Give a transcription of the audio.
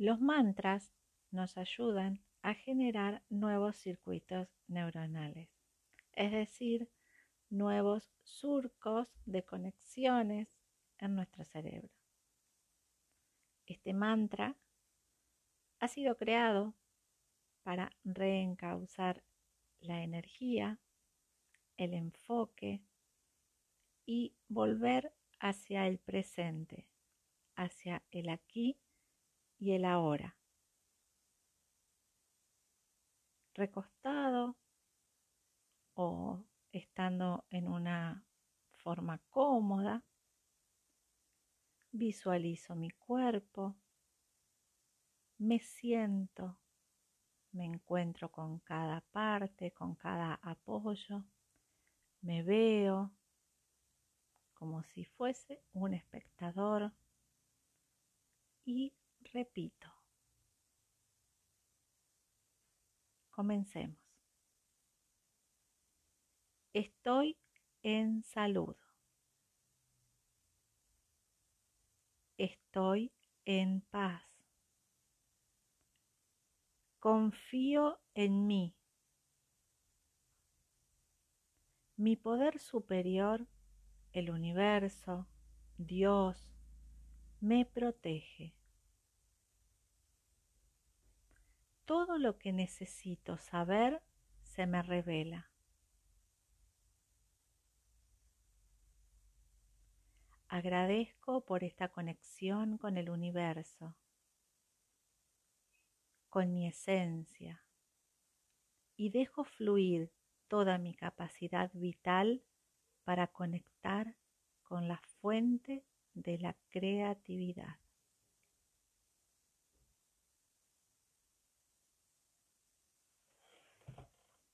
Los mantras nos ayudan a generar nuevos circuitos neuronales, es decir, nuevos surcos de conexiones en nuestro cerebro. Este mantra ha sido creado para reencauzar la energía, el enfoque y volver hacia el presente, hacia el aquí y el ahora. Recostado o estando en una forma cómoda, visualizo mi cuerpo, me siento, me encuentro con cada parte, con cada apoyo, me veo como si fuese un espectador repito. Comencemos. Estoy en salud. Estoy en paz. Confío en mí. Mi poder superior, el universo, Dios, me protege. Todo lo que necesito saber se me revela. Agradezco por esta conexión con el universo, con mi esencia, y dejo fluir toda mi capacidad vital para conectar con la fuente de la creatividad.